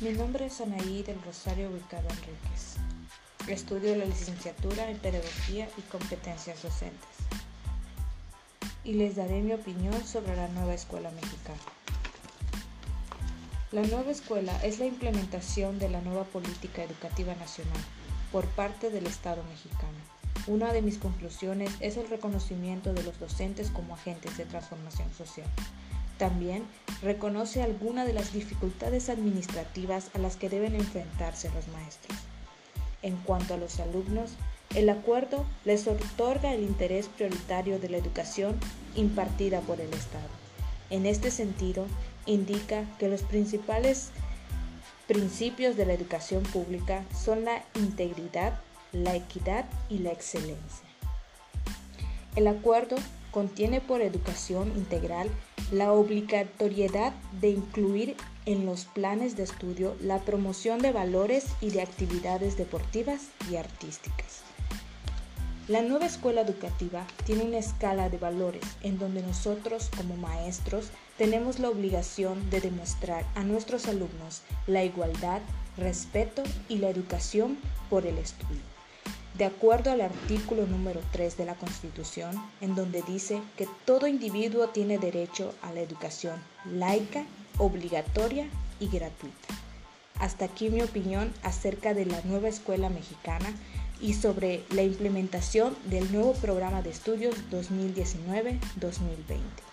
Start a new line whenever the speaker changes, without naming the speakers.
Mi nombre es Anaí del Rosario Ubicado Enríquez. Estudio la licenciatura en Pedagogía y Competencias Docentes. Y les daré mi opinión sobre la nueva escuela mexicana. La nueva escuela es la implementación de la nueva política educativa nacional por parte del Estado mexicano. Una de mis conclusiones es el reconocimiento de los docentes como agentes de transformación social. También reconoce algunas de las dificultades administrativas a las que deben enfrentarse los maestros. En cuanto a los alumnos, el acuerdo les otorga el interés prioritario de la educación impartida por el Estado. En este sentido, indica que los principales principios de la educación pública son la integridad, la equidad y la excelencia. El acuerdo contiene por educación integral la obligatoriedad de incluir en los planes de estudio la promoción de valores y de actividades deportivas y artísticas. La nueva escuela educativa tiene una escala de valores en donde nosotros como maestros tenemos la obligación de demostrar a nuestros alumnos la igualdad, respeto y la educación por el estudio de acuerdo al artículo número 3 de la Constitución, en donde dice que todo individuo tiene derecho a la educación laica, obligatoria y gratuita. Hasta aquí mi opinión acerca de la nueva escuela mexicana y sobre la implementación del nuevo programa de estudios 2019-2020.